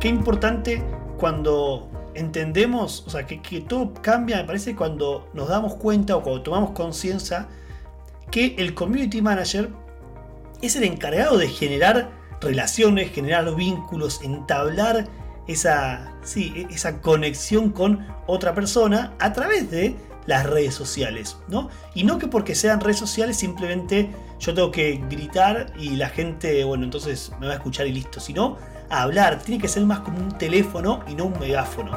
qué importante cuando entendemos, o sea, que, todo cambia, me parece, cuando nos damos cuenta o cuando tomamos conciencia que el community manager es el encargado de generar relaciones, generar vínculos, entablar esa, sí, esa conexión con otra persona a través de las redes sociales, ¿no? Y no que porque sean redes sociales simplemente yo tengo que gritar y la gente, bueno, entonces me va a escuchar y listo, sino a hablar, tiene que ser más como un teléfono y no un megáfono.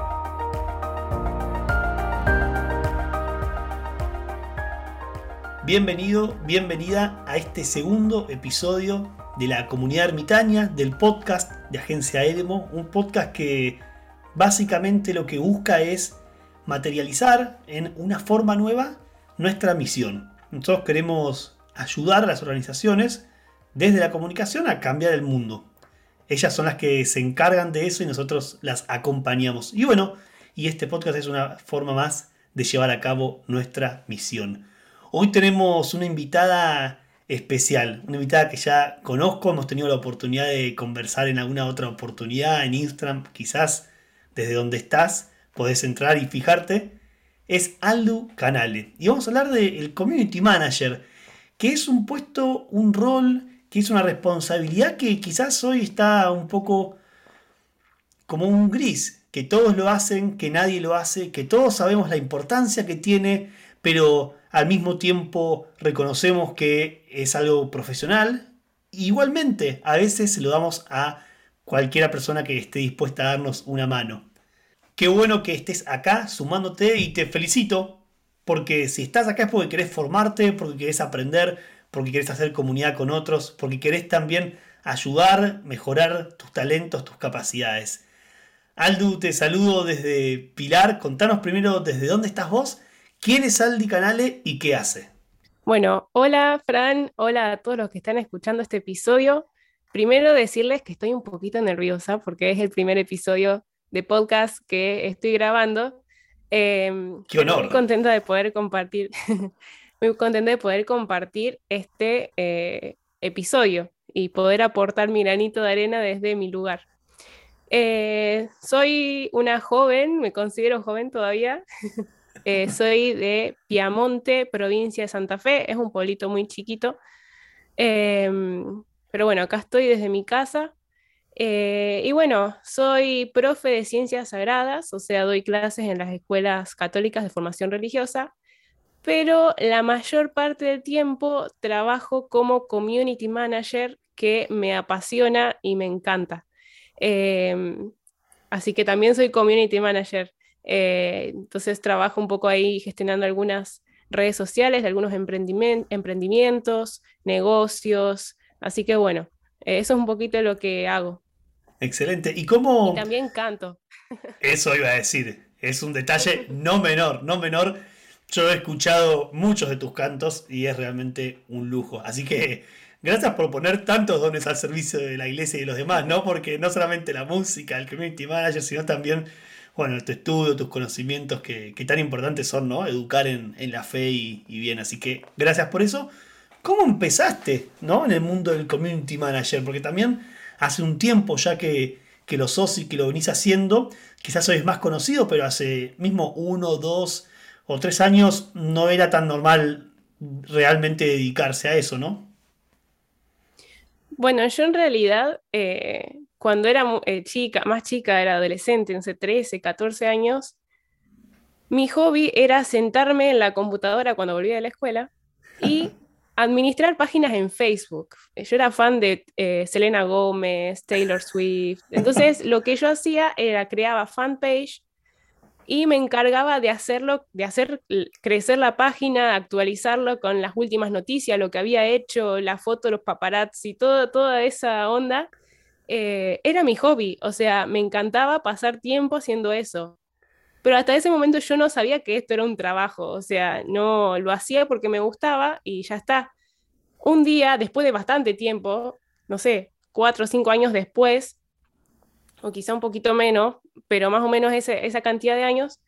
Bienvenido, bienvenida a este segundo episodio de la comunidad ermitaña, del podcast de Agencia Edemo, un podcast que básicamente lo que busca es materializar en una forma nueva nuestra misión. Nosotros queremos ayudar a las organizaciones desde la comunicación a cambiar el mundo. Ellas son las que se encargan de eso y nosotros las acompañamos. Y bueno, y este podcast es una forma más de llevar a cabo nuestra misión. Hoy tenemos una invitada especial, una invitada que ya conozco, hemos tenido la oportunidad de conversar en alguna otra oportunidad, en Instagram, quizás desde donde estás, podés entrar y fijarte, es Aldu Canale. Y vamos a hablar del Community Manager, que es un puesto, un rol, que es una responsabilidad que quizás hoy está un poco como un gris, que todos lo hacen, que nadie lo hace, que todos sabemos la importancia que tiene, pero al mismo tiempo reconocemos que es algo profesional. Igualmente, a veces se lo damos a cualquiera persona que esté dispuesta a darnos una mano. Qué bueno que estés acá sumándote y te felicito porque si estás acá es porque querés formarte, porque querés aprender, porque querés hacer comunidad con otros, porque querés también ayudar, mejorar tus talentos, tus capacidades. Aldu, te saludo desde Pilar. Contanos primero desde dónde estás vos ¿Quién es Aldi Canale y qué hace? Bueno, hola Fran, hola a todos los que están escuchando este episodio. Primero decirles que estoy un poquito nerviosa porque es el primer episodio de podcast que estoy grabando. Em, qué honor. Muy contenta de poder compartir, muy contenta de poder compartir este eh, episodio y poder aportar mi granito de arena desde mi lugar. Eh, soy una joven, me considero joven todavía. Eh, soy de Piamonte, provincia de Santa Fe. Es un pueblito muy chiquito. Em, pero bueno, acá estoy desde mi casa. Y bueno, soy profe de ciencias sagradas, o sea, doy clases en las escuelas católicas de formación religiosa, pero la mayor parte del tiempo trabajo como community manager que me apasiona y me encanta. Em, así que también soy community manager. Eh, entonces trabajo un poco ahí gestionando algunas redes sociales algunos emprendimientos, negocios. Así que bueno, eso es un poquito lo que hago. Excelente. ¿Y cómo? Y también canto. Eso iba a decir. Es un detalle no menor, no menor. Yo he escuchado muchos de tus cantos y es realmente un lujo. Así que gracias por poner tantos dones al servicio de la iglesia y de los demás, ¿no? Porque no solamente la música, el community manager, sino también bueno, tu estudio, tus conocimientos que, tan importantes son, ¿no? Educar en, la fe y, bien. Así que gracias por eso. ¿Cómo empezaste, ¿no? En el mundo del community manager, porque también hace un tiempo ya que, que lo sos y que lo venís haciendo, quizás hoy es más conocido, pero hace mismo uno, dos o tres años no era tan normal realmente dedicarse a eso, ¿no? Bueno, yo en realidad eh, cuando era eh, chica, más chica, era adolescente, no 13, 14 años, mi hobby era sentarme en la computadora cuando volvía de la escuela y administrar páginas en Facebook. Yo era fan de eh, Selena Gómez, Taylor Swift. Entonces, lo que yo hacía era creaba fanpage y me encargaba de hacerlo, de hacer crecer la página, actualizarlo con las últimas noticias, lo que había hecho, la foto, los paparazzi, todo, toda esa onda. Eh, era mi hobby, o sea, me encantaba pasar tiempo haciendo eso. Pero hasta ese momento yo no sabía que esto era un trabajo, o sea, no lo hacía porque me gustaba y ya está. Un día, después de bastante tiempo, no sé, cuatro o cinco años después, o quizá un poquito menos, pero más o menos esa cantidad de años,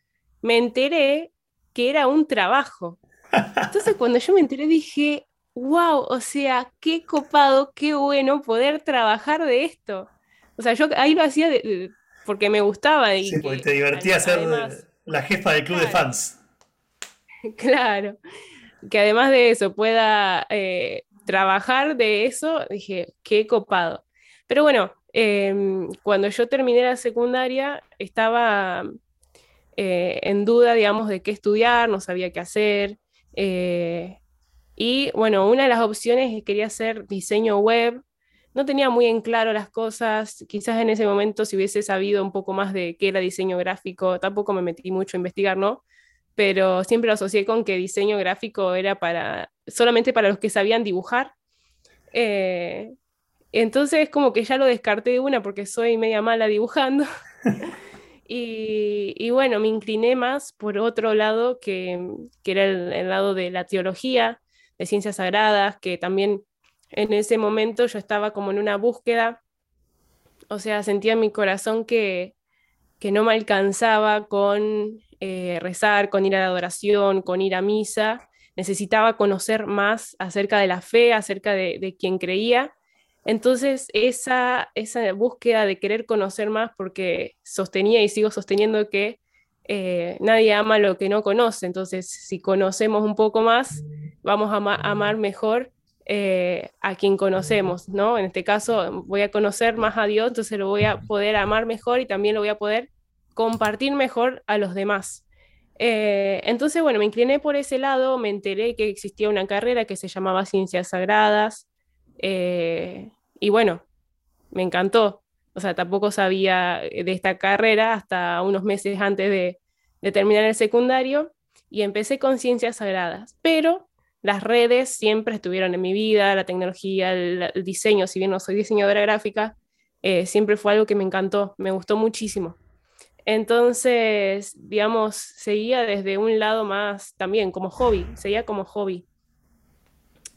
me enteré que era un trabajo. Entonces cuando yo me enteré dije, wow, o sea, qué copado, qué bueno poder trabajar de esto. O sea, yo ahí lo hacía porque me gustaba. Y sí, porque te divertía ser la jefa del club de fans. Claro, que además de eso pueda eh, trabajar de eso, dije, qué copado. Pero bueno, em, cuando yo terminé la secundaria, estaba eh, en duda, digamos, de qué estudiar, no sabía qué hacer. Eh, y bueno, una de las opciones quería hacer diseño web. No tenía muy en claro las cosas, quizás en ese momento si hubiese sabido un poco más de qué era diseño gráfico, tampoco me metí mucho a investigar, ¿no? Pero siempre lo asocié con que diseño gráfico era para solamente para los que sabían dibujar. Eh, entonces como que ya lo descarté de una porque soy media mala dibujando. y, bueno, me incliné más por otro lado que, que era el, lado de la teología, de ciencias sagradas, que también en ese momento yo estaba como en una búsqueda, o sea, sentía en mi corazón que, que no me alcanzaba con eh, rezar, con ir a la adoración, con ir a misa, necesitaba conocer más acerca de la fe, acerca de, de quien creía. Entonces, esa, búsqueda de querer conocer más, porque sostenía y sigo sosteniendo que eh, nadie ama lo que no conoce, entonces si conocemos un poco más, vamos a amar mejor eh, a quien conocemos, ¿no? En este caso voy a conocer más a Dios, entonces lo voy a poder amar mejor y también lo voy a poder compartir mejor a los demás. Eh, entonces, bueno, me incliné por ese lado, me enteré que existía una carrera que se llamaba Ciencias Sagradas y bueno, me encantó. O sea, tampoco sabía de esta carrera hasta unos meses antes de, terminar el secundario y empecé con Ciencias Sagradas, pero las redes siempre estuvieron en mi vida, la tecnología, el, diseño, si bien no soy diseñadora gráfica, eh, siempre fue algo que me encantó, me gustó muchísimo. Entonces, digamos, seguía desde un lado más también como hobby, seguía como hobby.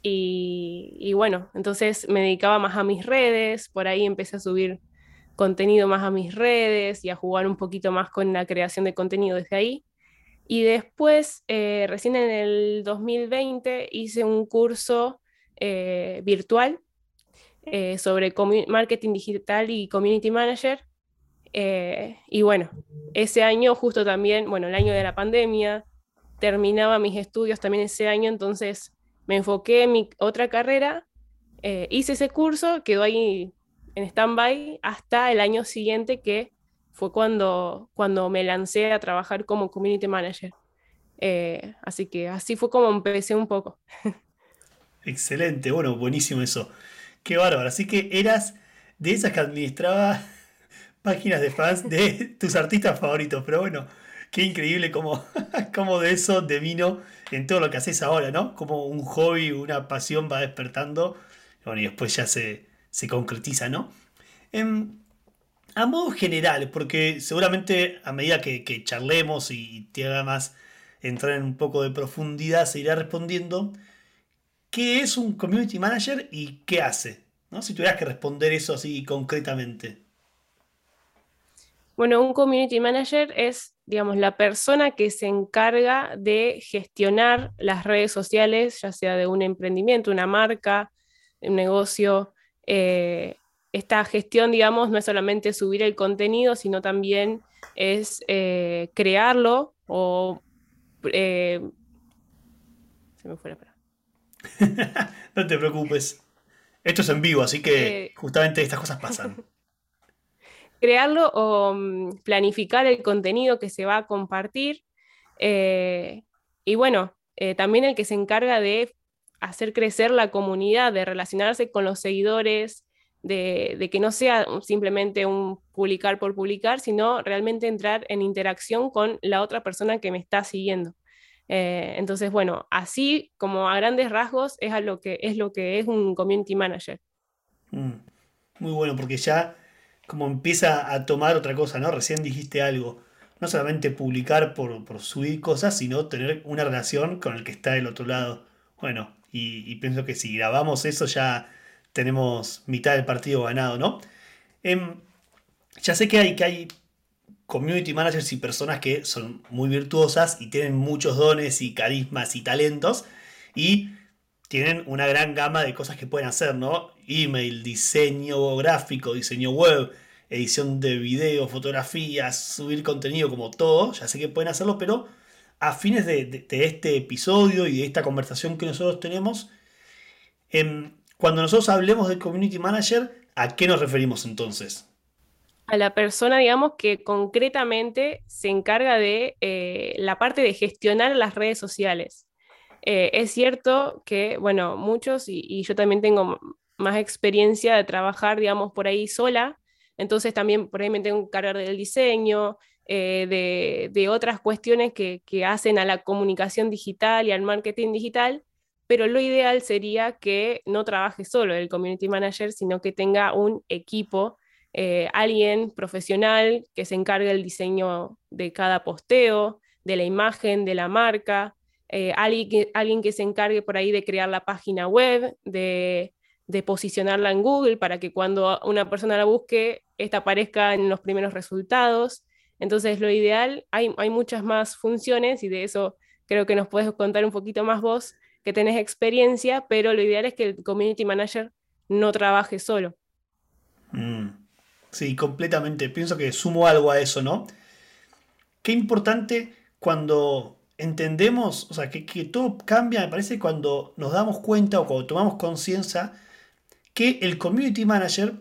Y, bueno, entonces me dedicaba más a mis redes, por ahí empecé a subir contenido más a mis redes y a jugar un poquito más con la creación de contenido desde ahí. Y después, eh, recién en el 2020, hice un curso eh, virtual eh, sobre marketing digital y community manager y bueno, ese año justo también, bueno, el año de la pandemia, terminaba mis estudios también ese año, entonces me enfoqué en mi otra carrera, eh, hice ese curso, quedó ahí en stand-by hasta el año siguiente que fue cuando, cuando me lancé a trabajar como community manager. Eh, así que así fue como empecé un poco. Excelente, bueno, buenísimo eso. Qué bárbaro. Así que eras de esas que administraba páginas de fans de tus artistas favoritos. Pero bueno, qué increíble cómo, cómo de eso devino en todo lo que haces ahora, ¿no? Como un hobby, una pasión va despertando. Bueno, y después ya se, concretiza, ¿no? Em, a modo general, porque seguramente a medida que, charlemos y te haga más entrar en un poco de profundidad, se irá respondiendo. ¿Qué es un community manager y qué hace? ¿No? Si tuvieras que responder eso así concretamente. Bueno, un community manager es, digamos, la persona que se encarga de gestionar las redes sociales, ya sea de un emprendimiento, una marca, un negocio. Eh, esta gestión, digamos, no es solamente subir el contenido, sino también es eh, crearlo o... Eh, se me fue la no te preocupes. Esto es en vivo, así que justamente estas cosas pasan crearlo o mm, planificar el contenido que se va a compartir. Eh, y bueno, eh, también el que se encarga de hacer crecer la comunidad, de relacionarse con los seguidores, de, que no sea simplemente un publicar por publicar, sino realmente entrar en interacción con la otra persona que me está siguiendo. Eh, entonces, bueno, así como a grandes rasgos es, a lo, que, es lo que es un community manager. Mm, muy bueno, porque ya como empieza a tomar otra cosa, ¿no? Recién dijiste algo. No solamente publicar por, subir cosas, sino tener una relación con el que está del otro lado. Bueno, y, pienso que si grabamos eso ya tenemos mitad del partido ganado, ¿no? Em, ya sé que hay, que hay community managers y personas que son muy virtuosas y tienen muchos dones y carismas y talentos y tienen una gran gama de cosas que pueden hacer, ¿no? Email, diseño gráfico, diseño web, edición de video, fotografías, subir contenido, como todo, ya sé que pueden hacerlo, pero a fines de, este episodio y de esta conversación que nosotros tenemos, em, cuando nosotros hablemos de Community Manager, ¿a qué nos referimos entonces? a la persona, digamos, que concretamente se encarga de eh, la parte de gestionar las redes sociales. Eh, es cierto que, bueno, muchos, y, yo también tengo más experiencia de trabajar, digamos, por ahí sola, entonces también por ahí me tengo que encargar del diseño, eh, de, otras cuestiones que, que hacen a la comunicación digital y al marketing digital, pero lo ideal sería que no trabaje solo el community manager, sino que tenga un equipo eh, alguien profesional que se encargue del diseño de cada posteo, de la imagen, de la marca, eh, alguien, que, alguien que se encargue por ahí de crear la página web, de, posicionarla en Google para que cuando una persona la busque, esta aparezca en los primeros resultados. Entonces, lo ideal, hay, hay muchas más funciones y de eso creo que nos puedes contar un poquito más vos, que tenés experiencia, pero lo ideal es que el community manager no trabaje solo. Mm. Sí, completamente. Pienso que sumo algo a eso, ¿no? Qué importante cuando entendemos, o sea, que, todo cambia, me parece, cuando nos damos cuenta o cuando tomamos conciencia que el community manager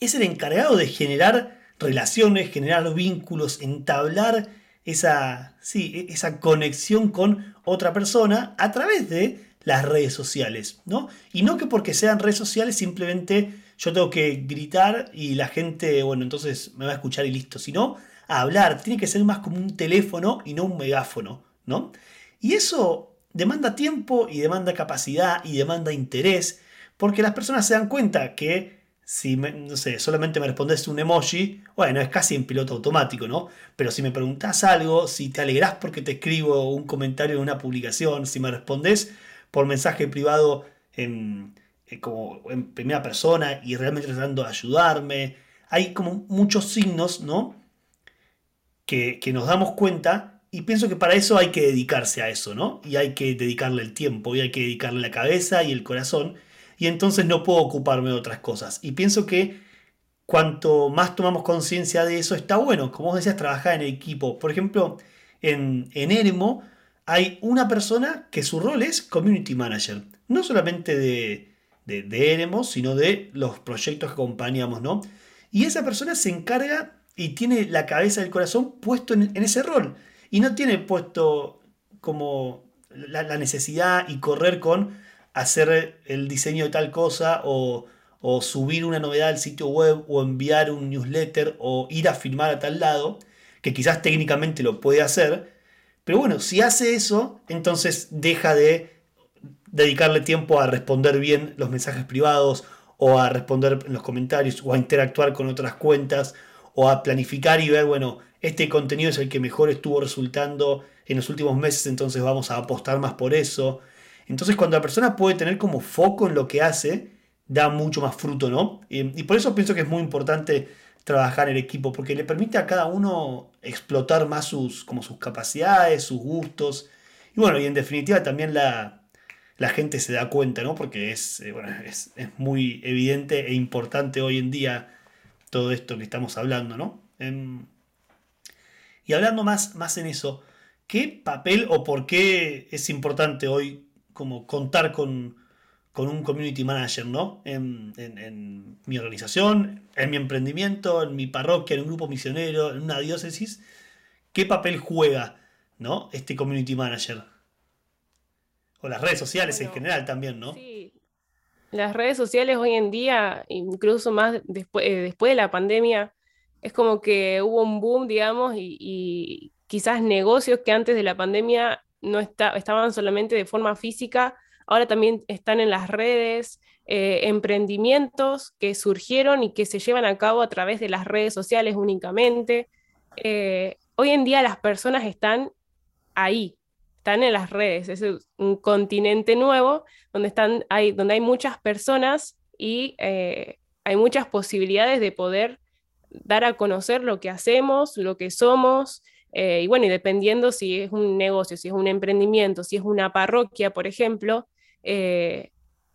es el encargado de generar relaciones, generar vínculos, entablar esa, sí, esa conexión con otra persona a través de las redes sociales, ¿no? Y no que porque sean redes sociales simplemente yo tengo que gritar y la gente, bueno, entonces me va a escuchar y listo, sino hablar, tiene que ser más como un teléfono y no un megáfono, ¿no? Y eso demanda tiempo y demanda capacidad y demanda interés, porque las personas se dan cuenta que si, no sé, solamente me respondes un emoji, bueno, es casi en piloto automático, ¿no? Pero si me preguntas algo, si te alegrás porque te escribo un comentario en una publicación, si me respondes por mensaje privado en eh, como en primera persona y realmente tratando de ayudarme. Hay como muchos signos, ¿no? Que, nos damos cuenta y pienso que para eso hay que dedicarse a eso, ¿no? Y hay que dedicarle el tiempo y hay que dedicarle la cabeza y el corazón y entonces no puedo ocuparme de otras cosas. Y pienso que cuanto más tomamos conciencia de eso está bueno. Como vos decías, trabajar en equipo. Por ejemplo, en, en Eremo hay una persona que su rol es community manager. No solamente de, de, de sino de los proyectos que acompañamos, ¿no? Y esa persona se encarga y tiene la cabeza y el corazón puesto en, ese rol. Y no tiene puesto como la, necesidad y correr con hacer el diseño de tal cosa o, o, subir una novedad al sitio web o enviar un newsletter o ir a filmar a tal lado, que quizás técnicamente lo puede hacer. Pero bueno, si hace eso, entonces deja de dedicarle tiempo a responder bien los mensajes privados o a responder en los comentarios o a interactuar con otras cuentas o a planificar y ver, bueno, este contenido es el que mejor estuvo resultando en los últimos meses, entonces vamos a apostar más por eso. Entonces cuando la persona puede tener como foco en lo que hace, da mucho más fruto, ¿no? Y, por eso pienso que es muy importante trabajar en equipo, porque le permite a cada uno explotar más sus, como sus capacidades, sus gustos. Y bueno, y en definitiva también la, la gente se da cuenta, ¿no? Porque es, eh, es, muy evidente e importante hoy en día todo esto que estamos hablando, ¿no? Em, y hablando más, más en eso, ¿qué papel o por qué es importante hoy como contar con, un community manager, ¿no? En, en, mi organización, en mi emprendimiento, en mi parroquia, en un grupo misionero, en una diócesis. ¿Qué papel juega, ¿no? Este community manager? O las redes sociales en general también, ¿no? Sí. Las redes sociales hoy en día, incluso más después, eh, después de la pandemia, es como que hubo un boom, digamos, y, quizás negocios que antes de la pandemia no estaban solamente de forma física, ahora también están en las redes, eh, emprendimientos que surgieron y que se llevan a cabo a través de las redes sociales únicamente. Eh, hoy en día las personas están ahí, están en las redes, es un continente nuevo donde, están, hay, donde hay muchas personas y eh, hay muchas posibilidades de poder dar a conocer lo que hacemos, lo que somos, eh, y bueno, y dependiendo si es un negocio, si es un emprendimiento, si es una parroquia, por ejemplo, eh,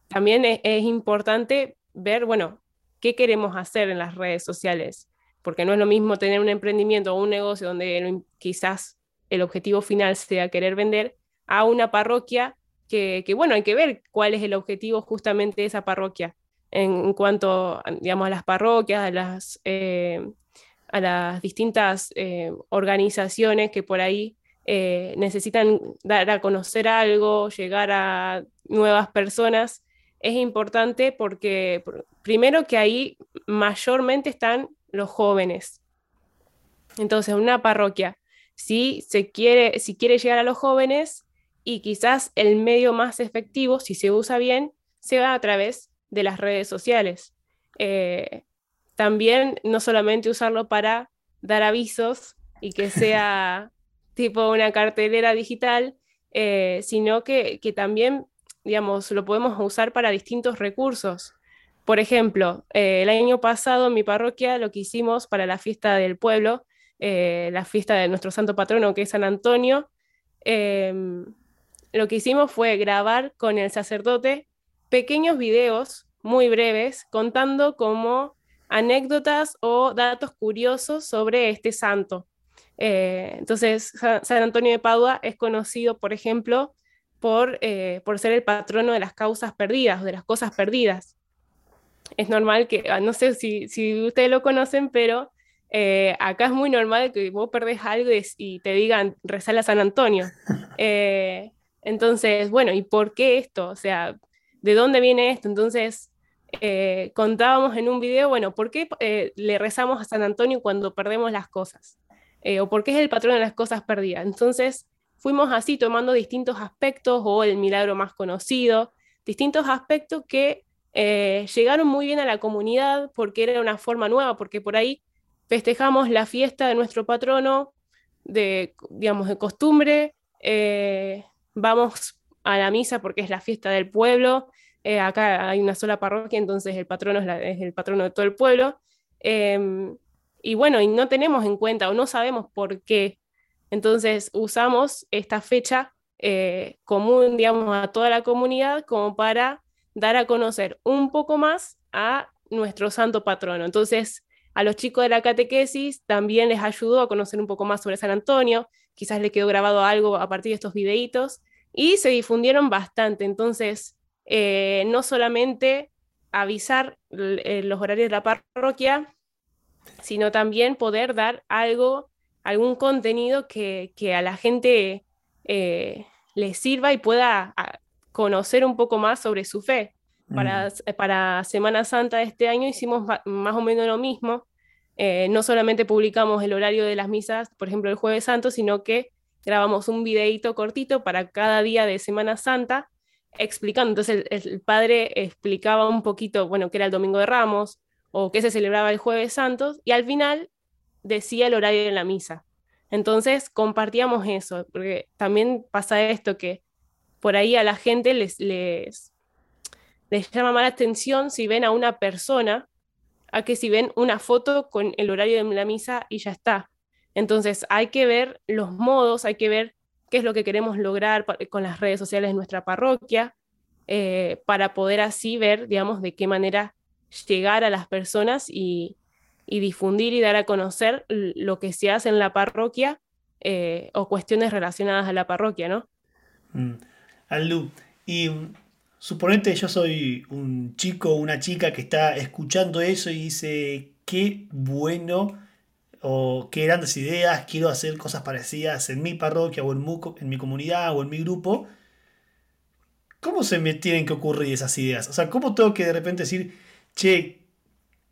también es, importante ver, bueno, qué queremos hacer en las redes sociales, porque no es lo mismo tener un emprendimiento o un negocio donde quizás el objetivo final sea querer vender, a una parroquia que, bueno, hay que ver cuál es el objetivo justamente de esa parroquia en, cuanto, digamos, a las parroquias, a las, eh, a las distintas eh, organizaciones que por ahí eh, necesitan dar a conocer algo, llegar a nuevas personas, es importante porque primero que ahí mayormente están los jóvenes. Entonces, una parroquia, si se quiere, si quiere llegar a los jóvenes y quizás el medio más efectivo, si se usa bien, se va a través de las redes sociales. Eh, también no solamente usarlo para dar avisos y que sea tipo una cartelera digital, eh, sino que, también, digamos, lo podemos usar para distintos recursos. Por ejemplo, eh, el año pasado en mi parroquia lo que hicimos para la fiesta del pueblo, la fiesta de nuestro santo patrono que es San Antonio, em, lo que hicimos fue grabar con el sacerdote pequeños videos muy breves contando como anécdotas o datos curiosos sobre este santo. Eh, entonces, San Antonio de Padua es conocido, por ejemplo, por, eh, por ser el patrono de las causas perdidas, de las cosas perdidas. Es normal que, ah, no sé si, si ustedes lo conocen, pero eh, acá es muy normal que vos perdés algo y, te digan, rezala San Antonio. entonces, bueno, ¿y por qué esto? O sea, ¿de dónde viene esto? Entonces, contábamos en un video, bueno, ¿por qué le rezamos a San Antonio cuando perdemos las cosas? Eh, o porque es el patrón de las cosas perdidas. Entonces, fuimos así tomando distintos aspectos o el milagro más conocido, distintos aspectos que eh, llegaron muy bien a la comunidad porque era una forma nueva, porque por ahí festejamos la fiesta de nuestro patrono de, digamos, de costumbre, eh, vamos a la misa porque es la fiesta del pueblo, acá hay una sola parroquia, entonces el patrono es, el patrono de todo el pueblo. Em, y bueno, y no tenemos en cuenta o no sabemos por qué. Entonces usamos esta fecha eh, común, digamos, a toda la comunidad como para dar a conocer un poco más a nuestro santo patrono. Entonces, a los chicos de la catequesis también les ayudó a conocer un poco más sobre San Antonio, quizás le quedó grabado algo a partir de estos videitos y se difundieron bastante. Entonces, eh, no solamente avisar eh, los horarios de la parroquia, sino también poder dar algo, algún contenido que, a la gente eh, le sirva y pueda ah, conocer un poco más sobre su fe. Para, mm. para Semana Santa de este año hicimos más o menos lo mismo. Eh, no solamente publicamos el horario de las misas, por ejemplo, el jueves santo, sino que grabamos un videíto cortito para cada día de Semana Santa explicando. Entonces el, padre explicaba un poquito, bueno, qué era el Domingo de Ramos, o que se celebraba el jueves santos, y al final decía el horario de la misa. Entonces compartíamos eso, porque también pasa esto que por ahí a la gente les, les, les llama más la atención si ven a una persona a que si ven una foto con el horario de la misa y ya está. Entonces hay que ver los modos, hay que ver qué es lo que queremos lograr con las redes sociales de nuestra parroquia, eh, para poder así ver, digamos, de qué manera llegar a las personas y, difundir y dar a conocer lo que se hace en la parroquia eh, o cuestiones relacionadas a la parroquia, ¿no? Mm. Aldu, y mm, suponete yo soy un chico o una chica que está escuchando eso y dice, qué bueno o qué grandes ideas, quiero hacer cosas parecidas en mi parroquia o en, en mi comunidad o en mi grupo. ¿Cómo se me tienen que ocurrir esas ideas? O sea, ¿cómo tengo que de repente decir, che,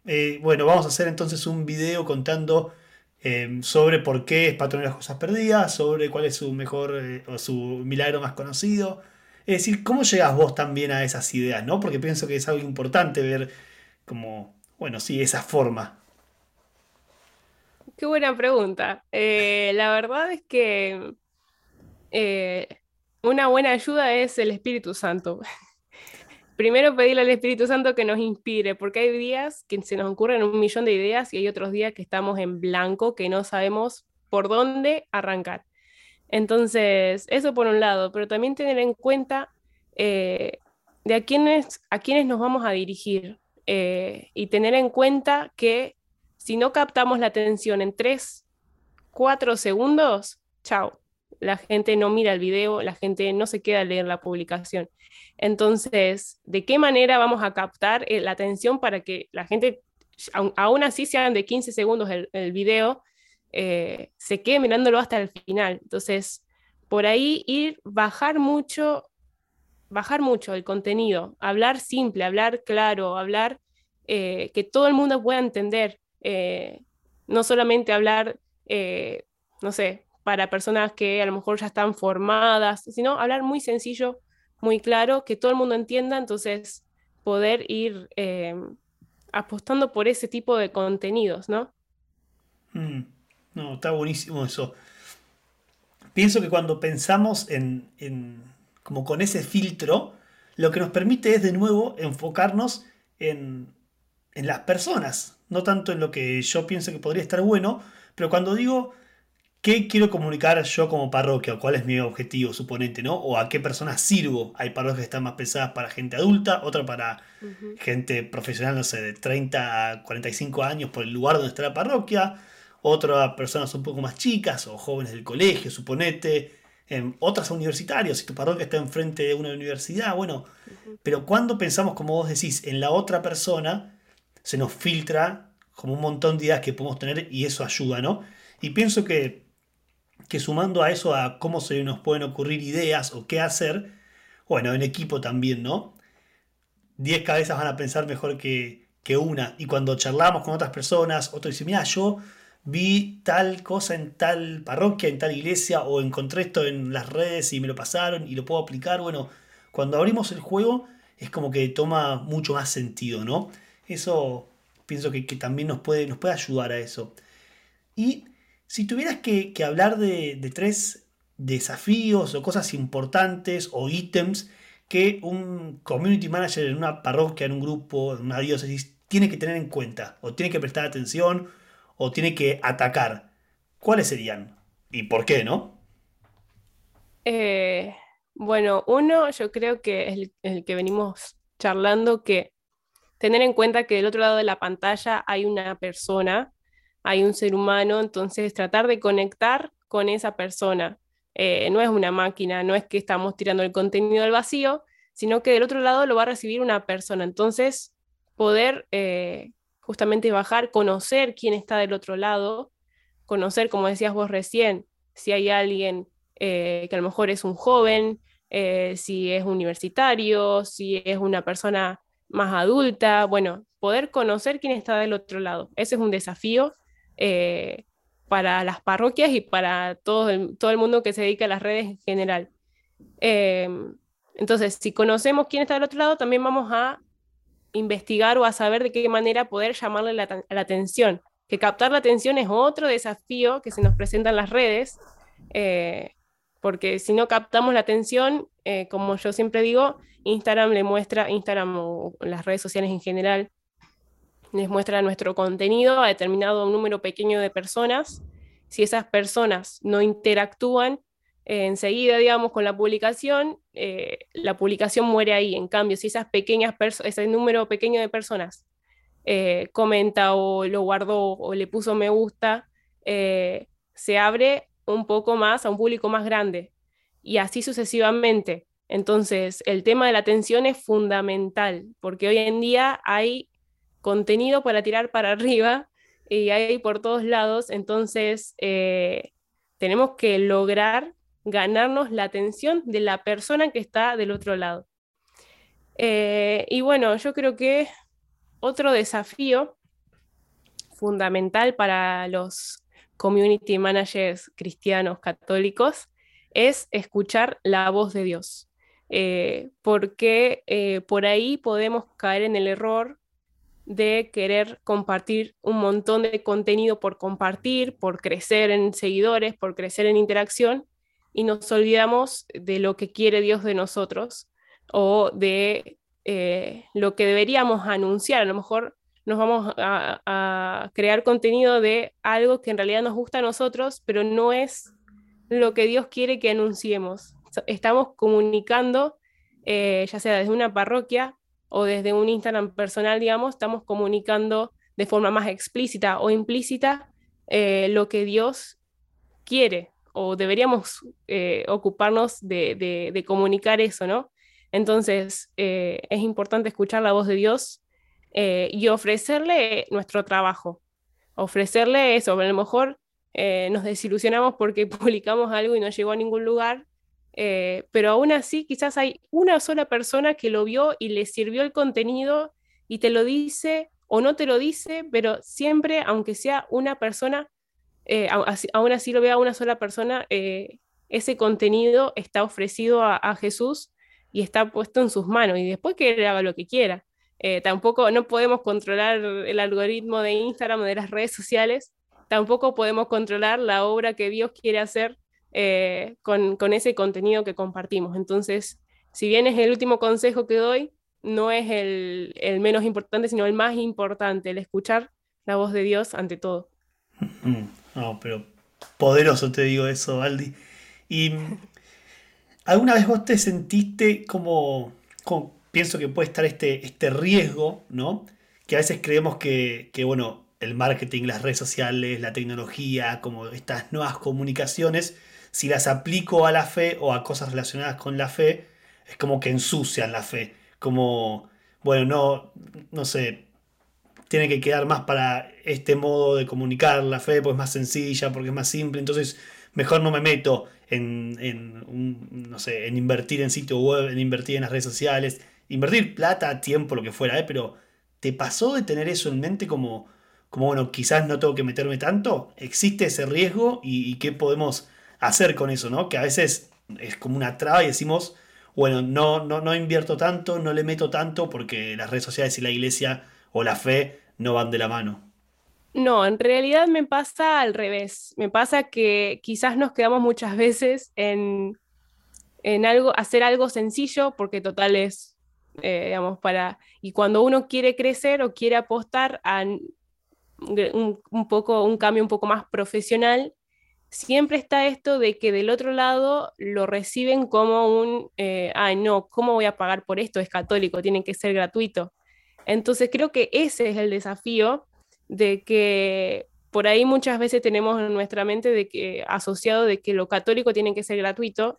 eh, bueno, vamos a hacer entonces un video contando em, sobre por qué es patrón de las cosas perdidas, sobre cuál es su mejor eh, o su milagro más conocido. Es decir, ¿cómo llegas vos también a esas ideas? ¿no? Porque pienso que es algo importante ver como, bueno, sí, esa forma. Qué buena pregunta. Eh, la verdad es que una buena ayuda es el Espíritu Santo primero pedirle al Espíritu Santo que nos inspire, porque hay días que se nos ocurren un millón de ideas y hay otros días que estamos en blanco, que no sabemos por dónde arrancar. Entonces, eso por un lado, pero también tener en cuenta eh, de a quiénes, a quiénes nos vamos a dirigir. eh, y tener en cuenta que si no captamos la atención en 3, 4 segundos, chao, la gente no mira el video, la gente no se queda a leer la publicación. Entonces, ¿de qué manera vamos a captar eh, la atención para que la gente, aún así sean de 15 segundos el, video, eh, se quede mirándolo hasta el final? Entonces, por ahí ir, bajar mucho, bajar mucho el contenido, hablar simple, hablar claro, hablar eh, que todo el mundo pueda entender, no solamente hablar, no sé, para personas que a lo mejor ya están formadas, sino hablar muy sencillo, muy claro, que todo el mundo entienda, entonces poder ir eh, apostando por ese tipo de contenidos, ¿no? Mm, no, está buenísimo eso. Pienso que cuando pensamos en, en, como con ese filtro, lo que nos permite es de nuevo enfocarnos en, en las personas, no tanto en lo que yo pienso que podría estar bueno, pero cuando digo ¿Qué quiero comunicar yo como parroquia? ¿O cuál es mi objetivo, suponente, no? ¿O a qué personas sirvo? Hay parroquias que están más pensadas para gente adulta, otra para gente profesional, no sé, de 30 a 45 años por el lugar donde está la parroquia, otra personas un poco más chicas o jóvenes del colegio, suponete, otras universitarios, si tu parroquia está enfrente de una universidad, bueno, pero cuando pensamos, como vos decís, en la otra persona, se nos filtra como un montón de ideas que podemos tener y eso ayuda, ¿no? Y pienso que que sumando a eso a cómo se nos pueden ocurrir ideas o qué hacer, bueno, en equipo también, ¿no? Diez cabezas van a pensar mejor que, que una. Y cuando charlamos con otras personas, otro dice, mira, yo vi tal cosa en tal parroquia, en tal iglesia, o encontré esto en las redes y me lo pasaron y lo puedo aplicar. Bueno, cuando abrimos el juego es como que toma mucho más sentido, ¿no? Eso pienso que, también nos puede, nos puede ayudar a eso. Y si tuvieras que, hablar de, tres desafíos o cosas importantes o ítems que un community manager en una parroquia, en un grupo, en una diócesis, tiene que tener en cuenta, o tiene que prestar atención, o tiene que atacar, ¿cuáles serían? ¿Y por qué, no? Eh, bueno, uno yo creo que es el que venimos charlando, que tener en cuenta que del otro lado de la pantalla hay una persona hay un ser humano, entonces tratar de conectar con esa persona. Eh, no es una máquina, no es que estamos tirando el contenido al vacío, sino que del otro lado lo va a recibir una persona. Entonces, poder eh, justamente bajar, conocer quién está del otro lado, conocer, como decías vos recién, si hay alguien eh, que a lo mejor es un joven, si es universitario, si es una persona más adulta, bueno, poder conocer quién está del otro lado. Ese es un desafío eh, para las parroquias y para todo el, todo el mundo que se dedica a las redes en general. Em, entonces, si conocemos quién está del otro lado, también vamos a investigar o a saber de qué manera poder llamarle la, atención. Que captar la atención es otro desafío que se nos presenta en las redes, eh, porque si no captamos la atención, eh, como yo siempre digo, Instagram le muestra, Instagram o las redes sociales en general, les muestra nuestro contenido a determinado número pequeño de personas. Si esas personas no interactúan eh, enseguida, digamos, con la publicación, eh, la publicación muere ahí. En cambio, si esas pequeñas ese número pequeño de personas eh, comenta o lo guardó o le puso me gusta, se abre un poco más a un público más grande y así sucesivamente. Entonces, el tema de la atención es fundamental porque hoy en día hay contenido para tirar para arriba y hay por todos lados, entonces eh, tenemos que lograr ganarnos la atención de la persona que está del otro lado. Eh, y bueno, yo creo que otro desafío fundamental para los community managers cristianos católicos es escuchar la voz de Dios, eh, porque por ahí podemos caer en el error de querer compartir un montón de contenido por compartir, por crecer en seguidores, por crecer en interacción, y nos olvidamos de lo que quiere Dios de nosotros o de eh, lo que deberíamos anunciar. A lo mejor nos vamos a, crear contenido de algo que en realidad nos gusta a nosotros, pero no es lo que Dios quiere que anunciemos. Estamos comunicando, eh, ya sea desde una parroquia, o desde un Instagram personal, digamos, estamos comunicando de forma más explícita o implícita eh, lo que Dios quiere o deberíamos eh, ocuparnos de, comunicar eso, ¿no? Entonces, es importante escuchar la voz de Dios y ofrecerle nuestro trabajo, ofrecerle eso, a lo mejor nos desilusionamos porque publicamos algo y no llegó a ningún lugar, pero aún así quizás hay una sola persona que lo vio y le sirvió el contenido y te lo dice o no te lo dice, pero siempre, aunque sea una persona, eh, aún así lo vea una sola persona, eh, ese contenido está ofrecido a, Jesús y está puesto en sus manos y después que él haga lo que quiera. Eh, tampoco no podemos controlar el algoritmo de Instagram o de las redes sociales, tampoco podemos controlar la obra que Dios quiere hacer con, con ese contenido que compartimos. Entonces, si bien es el último consejo que doy, no es el, menos importante, sino el más importante, el escuchar la voz de Dios ante todo. No, pero poderoso te digo eso, Aldi. ¿Y alguna vez vos te sentiste como, pienso que puede estar este, este riesgo, ¿no? Que a veces creemos que, que, bueno, el marketing, las redes sociales, la tecnología, como estas nuevas comunicaciones, si las aplico a la fe o a cosas relacionadas con la fe, es como que ensucian la fe como, bueno, no, no sé, tiene que quedar más para este modo de comunicar la fe, pues es más sencilla, porque es más simple, entonces mejor no me meto en, en, no sé, en invertir en sitio web, en invertir en las redes sociales, invertir plata, tiempo, lo que fuera, ¿eh? pero ¿te pasó de tener eso en mente como, como, bueno, quizás no tengo que meterme tanto? ¿Existe ese riesgo y, y qué podemos hacer con eso, no? Que a veces es como una traba y decimos, bueno, no, no, no invierto tanto, no le meto tanto porque las redes sociales y la iglesia o la fe no van de la mano. No, en realidad me pasa al revés. Me pasa que quizás nos quedamos muchas veces en, en algo, hacer algo sencillo, porque total es, eh, digamos, para. Y cuando uno quiere crecer o quiere apostar a un, poco, un cambio un poco más profesional, siempre está esto de que del otro lado lo reciben como un, eh, no, ¿cómo voy a pagar por esto? Es católico, tiene que ser gratuito. Entonces creo que ese es el desafío de que por ahí muchas veces tenemos en nuestra mente de que asociado de que lo católico tiene que ser gratuito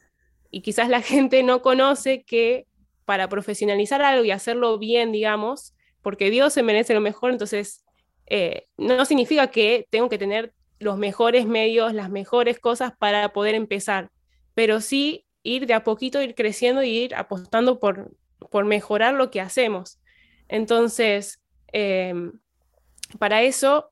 y quizás la gente no conoce que para profesionalizar algo y hacerlo bien, digamos, porque Dios se merece lo mejor, entonces eh, no significa que tengo que tener los mejores medios, las mejores cosas para poder empezar, pero sí ir de a poquito, ir creciendo y ir apostando por, por mejorar lo que hacemos. Entonces, em, para eso,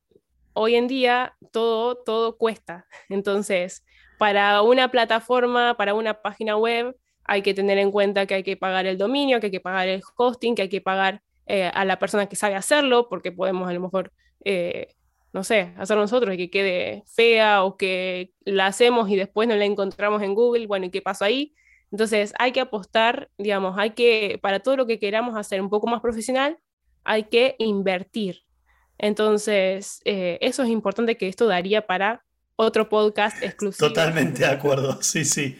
hoy en día todo, todo cuesta. Entonces, para una plataforma, para una página web, hay que tener en cuenta que hay que pagar el dominio, que hay que pagar el hosting, que hay que pagar eh, a la persona que sabe hacerlo, porque podemos a lo mejor eh, no sé, hacer nosotros y que quede fea o que la hacemos y después no la encontramos en Google, bueno, ¿y qué pasó ahí? Entonces hay que apostar, digamos, hay que, para todo lo que queramos hacer un poco más profesional, hay que invertir. Entonces, eh, eso es importante que esto daría para otro podcast exclusivo. Totalmente de acuerdo, sí, sí.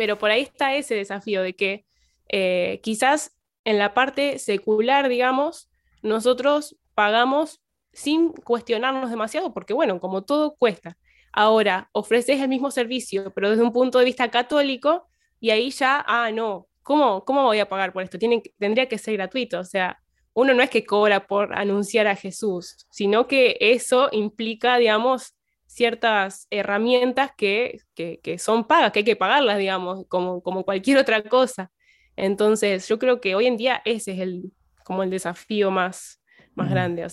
Pero por ahí está ese desafío de que eh, quizás en la parte secular, digamos, nosotros pagamos sin cuestionarnos demasiado, porque bueno, como todo cuesta. Ahora, ofreces el mismo servicio, pero desde un punto de vista católico, y ahí ya, ah, no, ¿cómo, cómo voy a pagar por esto? Tiene, tendría que ser gratuito, o sea, uno no es que cobra por anunciar a Jesús, sino que eso implica, digamos, ciertas herramientas que, que, que, son pagas, que hay que pagarlas, digamos, como, como cualquier otra cosa. Entonces, yo creo que hoy en día ese es el, como el desafío más, más grande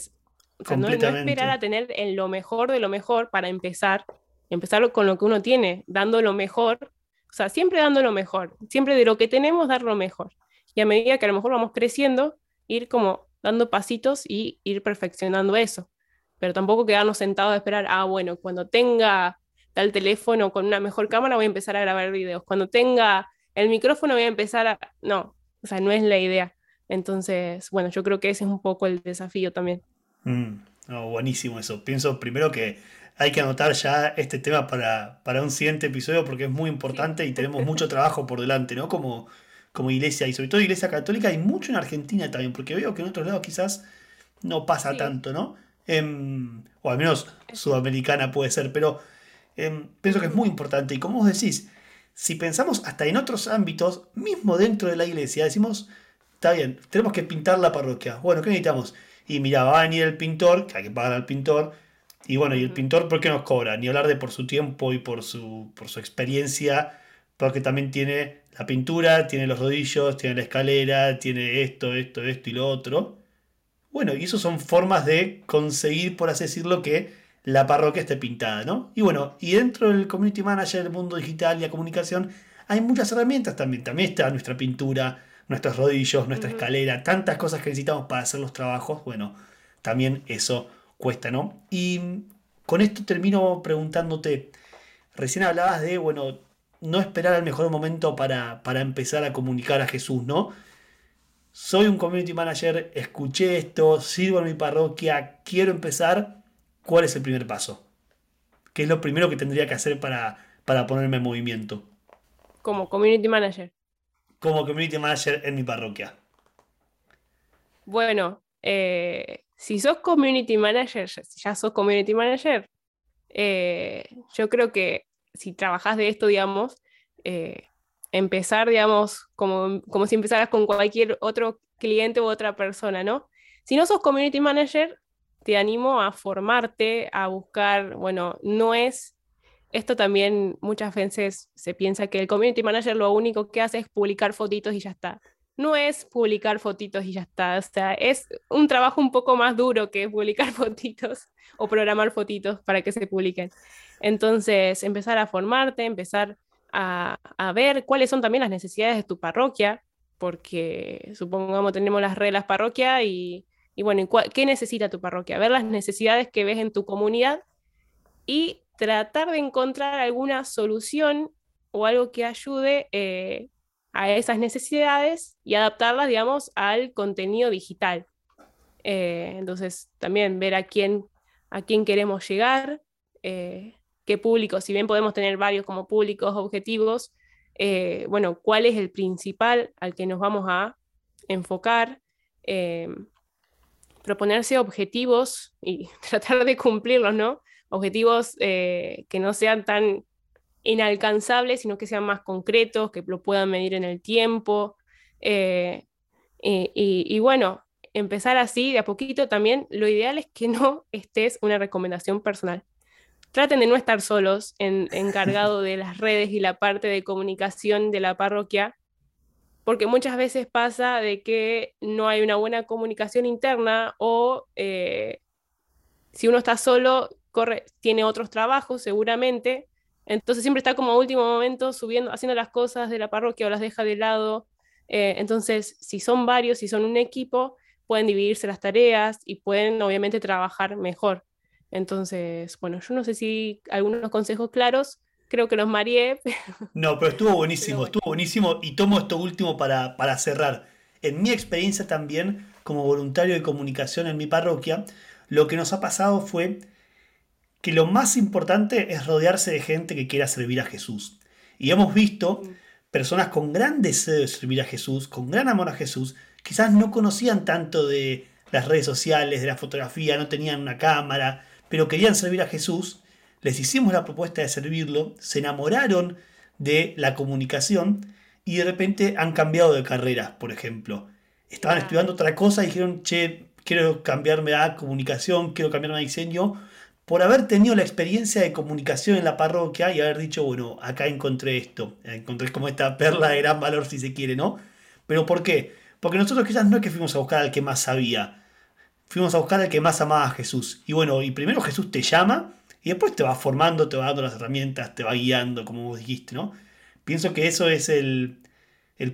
no, esperar a tener en lo mejor de lo mejor para empezar, empezar con lo que uno tiene, dando lo mejor, o sea, siempre dando lo mejor, siempre de lo que tenemos dar lo mejor. Y a medida que a lo mejor vamos creciendo, ir como dando pasitos y ir perfeccionando eso. Pero tampoco quedarnos sentados a esperar, ah, bueno, cuando tenga tal teléfono con una mejor cámara voy a empezar a grabar videos. Cuando tenga el micrófono voy a empezar a... No, o sea, no es la idea. Entonces, bueno, yo creo que ese es un poco el desafío también. Mm, buenísimo eso. Pienso primero que hay que anotar ya este tema para, un siguiente episodio porque es muy importante y tenemos mucho trabajo por delante, ¿no? Como, como iglesia, y sobre todo iglesia católica, y mucho en Argentina también, porque veo que en otros lados quizás no pasa tanto, ¿no? Em, o al menos sudamericana puede ser, pero em, pienso que es muy importante. Y como vos decís, si pensamos hasta en otros ámbitos, mismo dentro de la iglesia, decimos, está bien, tenemos que pintar la parroquia. Bueno, ¿qué necesitamos? Y mira, va a venir el pintor, que hay que pagar al pintor. Y bueno, ¿y el pintor por qué nos cobra? Ni hablar de por su tiempo y por su, por su experiencia, porque también tiene la pintura, tiene los rodillos, tiene la escalera, tiene esto, esto, esto y lo otro. Bueno, y eso son formas de conseguir, por así decirlo, que la parroquia esté pintada, ¿no? Y bueno, y dentro del community manager, del mundo digital y la comunicación, hay muchas herramientas también. También está nuestra pintura, nuestros rodillos, nuestra escalera, tantas cosas que necesitamos para hacer los trabajos. Bueno, también eso cuesta, ¿no? Y con esto termino preguntándote, recién hablabas de, bueno, no esperar el mejor momento para, para empezar a comunicar a Jesús, ¿no? Soy un community manager, escuché esto, sirvo en mi parroquia, quiero empezar, ¿cuál es el primer paso? ¿Qué es lo primero que tendría que hacer para, para ponerme en movimiento? Como community manager. Como community manager en mi parroquia. Bueno, eh, si sos community manager, si ya sos community manager, eh, yo creo que si trabajas de esto, digamos, eh, empezar, digamos, como, como si empezaras con cualquier otro cliente u otra persona, ¿no? Si no sos community manager, te animo a formarte, a buscar, bueno, no es, esto también muchas veces se piensa que el community manager lo único que hace es publicar fotitos y ya está. No es publicar fotitos y ya está, o sea, es un trabajo un poco más duro que publicar fotitos o programar fotitos para que se publiquen. Entonces, empezar a formarte, empezar a, ver cuáles son también las necesidades de tu parroquia, porque supongamos tenemos las reglas parroquia y, y bueno, ¿qué necesita tu parroquia? Ver las necesidades que ves en tu comunidad y tratar de encontrar alguna solución o algo que ayude eh, a esas necesidades y adaptarlas, digamos, al contenido digital. Eh, entonces, también ver a quién, a quién queremos llegar, eh, qué público, si bien podemos tener varios como públicos objetivos, eh, bueno, cuál es el principal al que nos vamos a enfocar, eh, proponerse objetivos y tratar de cumplirlos, ¿no? Objetivos eh, que no sean tan inalcanzables, sino que sean más concretos, que lo puedan medir en el tiempo. y, bueno, empezar así de a poquito también, lo ideal es que no estés una recomendación personal traten de no estar solos en, encargado de las redes y la parte de comunicación de la parroquia, porque muchas veces pasa de que no hay una buena comunicación interna o eh, si uno está solo, corre, tiene otros trabajos seguramente, entonces siempre está como a último momento subiendo, haciendo las cosas de la parroquia o las deja de lado. Eh, entonces, si son varios, si son un equipo, pueden dividirse las tareas y pueden obviamente trabajar mejor. Entonces, bueno, yo no sé si algunos consejos claros, creo que los mareé. No, pero estuvo buenísimo, estuvo buenísimo y tomo esto último para, para cerrar. En mi experiencia también, como voluntario de comunicación en mi parroquia, lo que nos ha pasado fue que lo más importante es rodearse de gente que quiera servir a Jesús. Y hemos visto mm. personas con gran deseo de servir a Jesús, con gran amor a Jesús, quizás no conocían tanto de las redes sociales, de la fotografía, no tenían una cámara, pero querían servir a Jesús, les hicimos la propuesta de servirlo, se enamoraron de la comunicación y de repente han cambiado de carrera, por ejemplo. Estaban estudiando otra cosa y dijeron, che, quiero cambiarme a comunicación, quiero cambiarme a diseño, por haber tenido la experiencia de comunicación en la parroquia y haber dicho, bueno, acá encontré esto, encontré como esta perla de gran valor si se quiere, ¿no? Pero ¿por qué? Porque nosotros quizás no es que fuimos a buscar al que más sabía, fuimos a buscar al que más amaba a Jesús. Y bueno, y primero Jesús te llama y después te va formando, te va dando las herramientas, te va guiando, como vos dijiste, ¿no? Pienso que eso es el,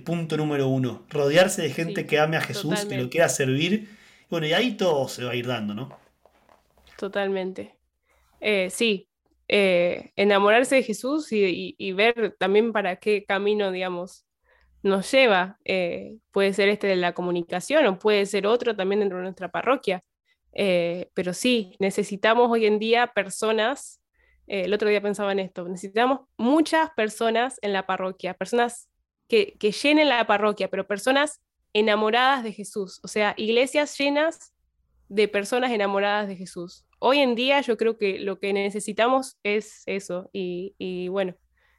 punto número uno, rodearse de gente que ame a Jesús, que lo quiera servir. Bueno, y ahí todo se va a ir dando, ¿no? Totalmente. Eh, sí, eh, enamorarse de Jesús y, ver también para qué camino, digamos, nos lleva. Eh, puede ser este de la comunicación o puede ser otro también dentro de nuestra parroquia. Eh, pero sí, necesitamos hoy en día personas, eh, el otro día pensaba en esto, necesitamos muchas personas en la parroquia, personas que, que llenen la parroquia, pero personas enamoradas de Jesús, o sea, iglesias llenas de personas enamoradas de Jesús. Hoy en día yo creo que lo que necesitamos es eso. Y, bueno,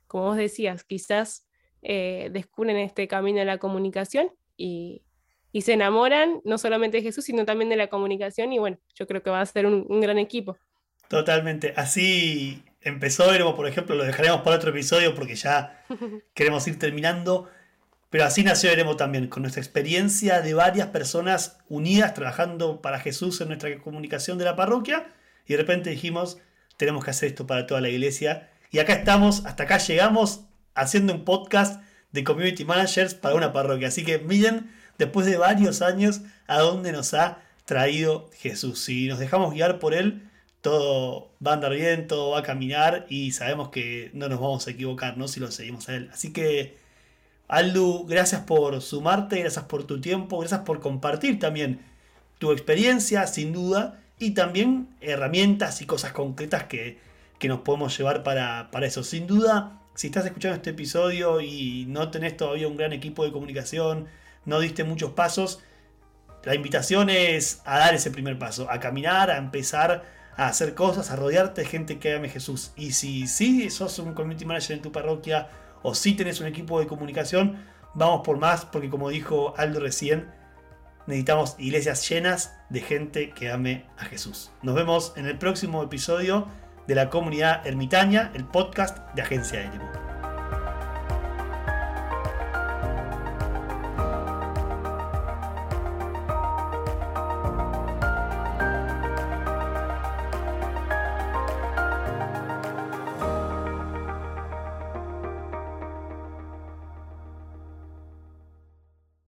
como vos decías, quizás eh, descubren este camino de la comunicación y, se enamoran no solamente de Jesús, sino también de la comunicación. Y bueno, yo creo que va a ser un, gran equipo. Totalmente. Así empezó Eremo, por ejemplo, lo dejaremos para otro episodio porque ya queremos ir terminando. Pero así nació Eremo también, con nuestra experiencia de varias personas unidas trabajando para Jesús en nuestra comunicación de la parroquia. Y de repente dijimos, tenemos que hacer esto para toda la iglesia. Y acá estamos, hasta acá llegamos haciendo un podcast de community managers para una parroquia. Así que miren, después de varios años, a dónde nos ha traído Jesús. Si nos dejamos guiar por Él, todo va a andar bien, todo va a caminar y sabemos que no nos vamos a equivocar, ¿no? Si lo seguimos a Él. Así que Aldu, gracias por sumarte, gracias por tu tiempo, gracias por compartir también tu experiencia, sin duda, y también herramientas y cosas concretas que, nos podemos llevar para, para, eso. Sin duda, si estás escuchando este episodio y no tenés todavía un gran equipo de comunicación, no diste muchos pasos, la invitación es a dar ese primer paso, a caminar, a empezar a hacer cosas, a rodearte de gente que ame Jesús. Y si sí sos un community manager en tu parroquia, o si tenés un equipo de comunicación, vamos por más, porque como dijo Aldo recién, necesitamos iglesias llenas de gente que ame a Jesús. Nos vemos en el próximo episodio de la comunidad ermitaña, el podcast de Agencia Élimo.